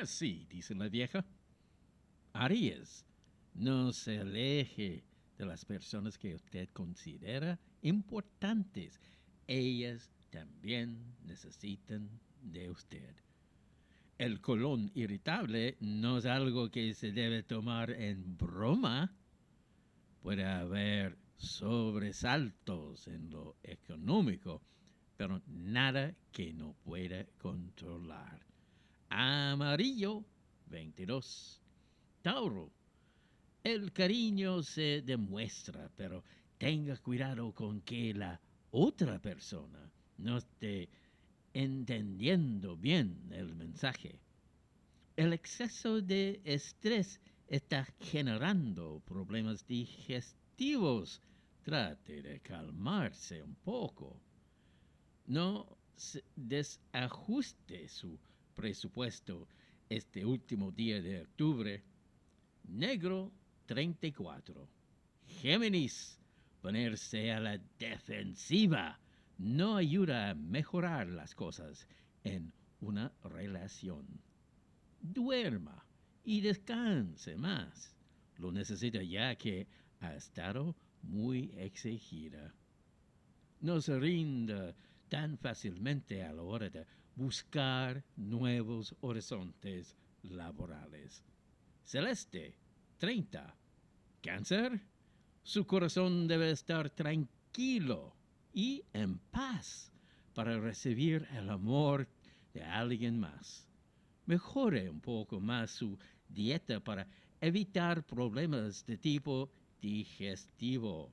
Así, dice la vieja. Aries, no se aleje de las personas que usted considera importantes. Ellas también necesitan de usted. El colon irritable no es algo que se debe tomar en broma. Puede haber sobresaltos en lo económico, pero nada que no pueda controlar. Amarillo 22. Tauro. El cariño se demuestra, pero tenga cuidado con que la otra persona no esté entendiendo bien el mensaje. El exceso de estrés está generando problemas digestivos. Trate de calmarse un poco. No desajuste su presupuesto este último día de octubre. Negro 34. Géminis, ponerse a la defensiva no ayuda a mejorar las cosas en una relación. Duerma y descanse más. Lo necesita ya que ha estado muy exigida. No se rinda tan fácilmente a la hora de buscar nuevos horizontes laborales. Celeste, 30. Cáncer, su corazón debe estar tranquilo y en paz para recibir el amor de alguien más. Mejore un poco más su dieta para evitar problemas de tipo digestivo.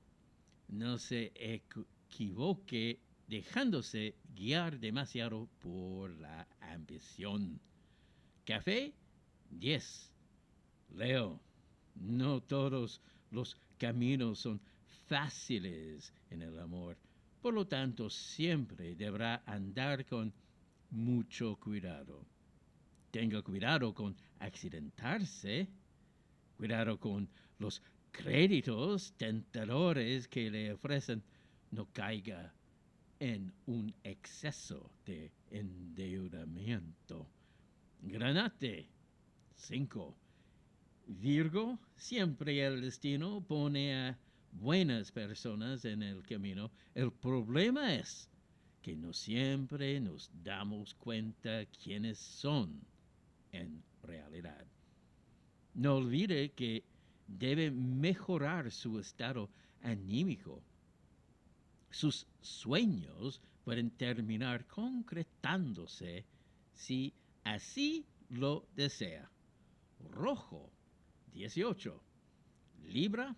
No se equivoque dejándose guiar demasiado por la ambición. Café 10. Leo, no todos los caminos son fáciles en el amor. Por lo tanto, siempre deberá andar con mucho cuidado. Tenga cuidado con accidentarse, cuidado con los créditos tentadores que le ofrecen, no caiga en un exceso de endeudamiento. Granate 5. Virgo, siempre el destino pone a buenas personas en el camino. El problema es que no siempre nos damos cuenta quiénes son en realidad. No olvide que debe mejorar su estado anímico. Sus sueños pueden terminar concretándose si así lo desea. Rojo 18. Libra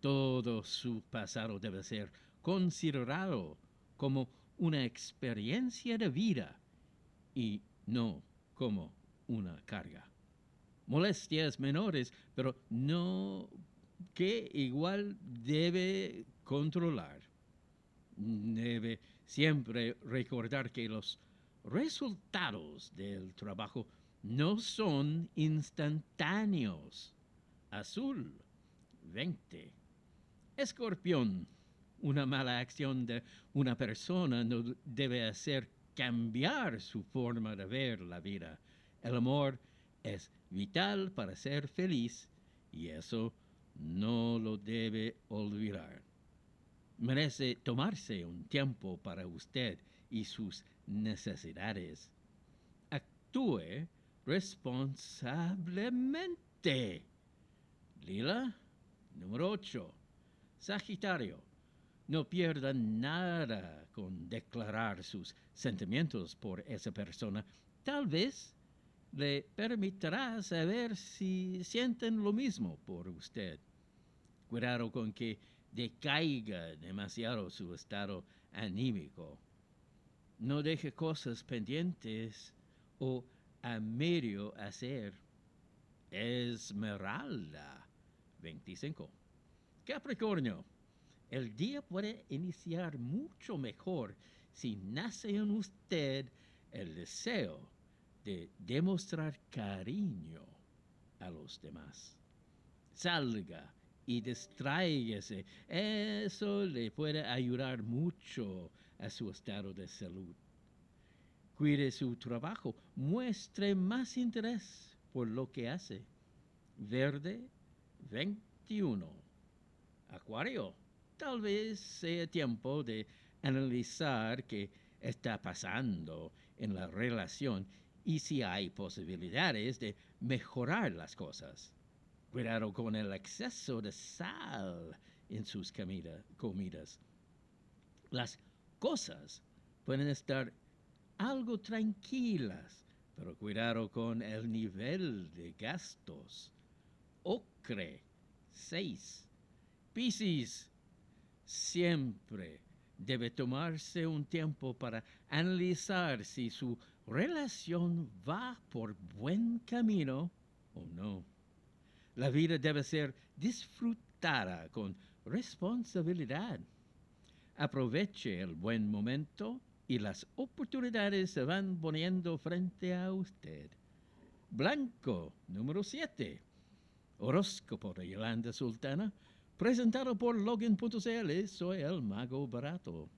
todo su pasado debe ser considerado como una experiencia de vida y no como una carga. Molestias menores, pero no que igual debe controlar. Debe siempre recordar que los resultados del trabajo no son instantáneos. Azul 20 Escorpión, una mala acción de una persona no debe hacer cambiar su forma de ver la vida. El amor es vital para ser feliz y eso no lo debe olvidar. Merece tomarse un tiempo para usted y sus necesidades. Actúe responsablemente. Lila, número 8. Sagitario, no pierda nada con declarar sus sentimientos por esa persona. Tal vez le permitirá saber si sienten lo mismo por usted. Cuidado con que decaiga demasiado su estado anímico. No deje cosas pendientes o a medio hacer. Esmeralda 25. Capricornio, el día puede iniciar mucho mejor si nace en usted el deseo de demostrar cariño a los demás. Salga y distráigase. Eso le puede ayudar mucho a su estado de salud. Cuide su trabajo, muestre más interés por lo que hace. Verde 21. Acuario, tal vez sea tiempo de analizar qué está pasando en la relación y si hay posibilidades de mejorar las cosas. Cuidado con el exceso de sal en sus comidas. Las cosas pueden estar algo tranquilas, pero cuidado con el nivel de gastos. Ocre 6. Piscis, siempre debe tomarse un tiempo para analizar si su relación va por buen camino o no. La vida debe ser disfrutada con responsabilidad. Aproveche el buen momento y las oportunidades se van poniendo frente a usted. Blanco, número 7. Horóscopo de Yolanda Sultana, presentado por Logan.cl. Soy el mago barato.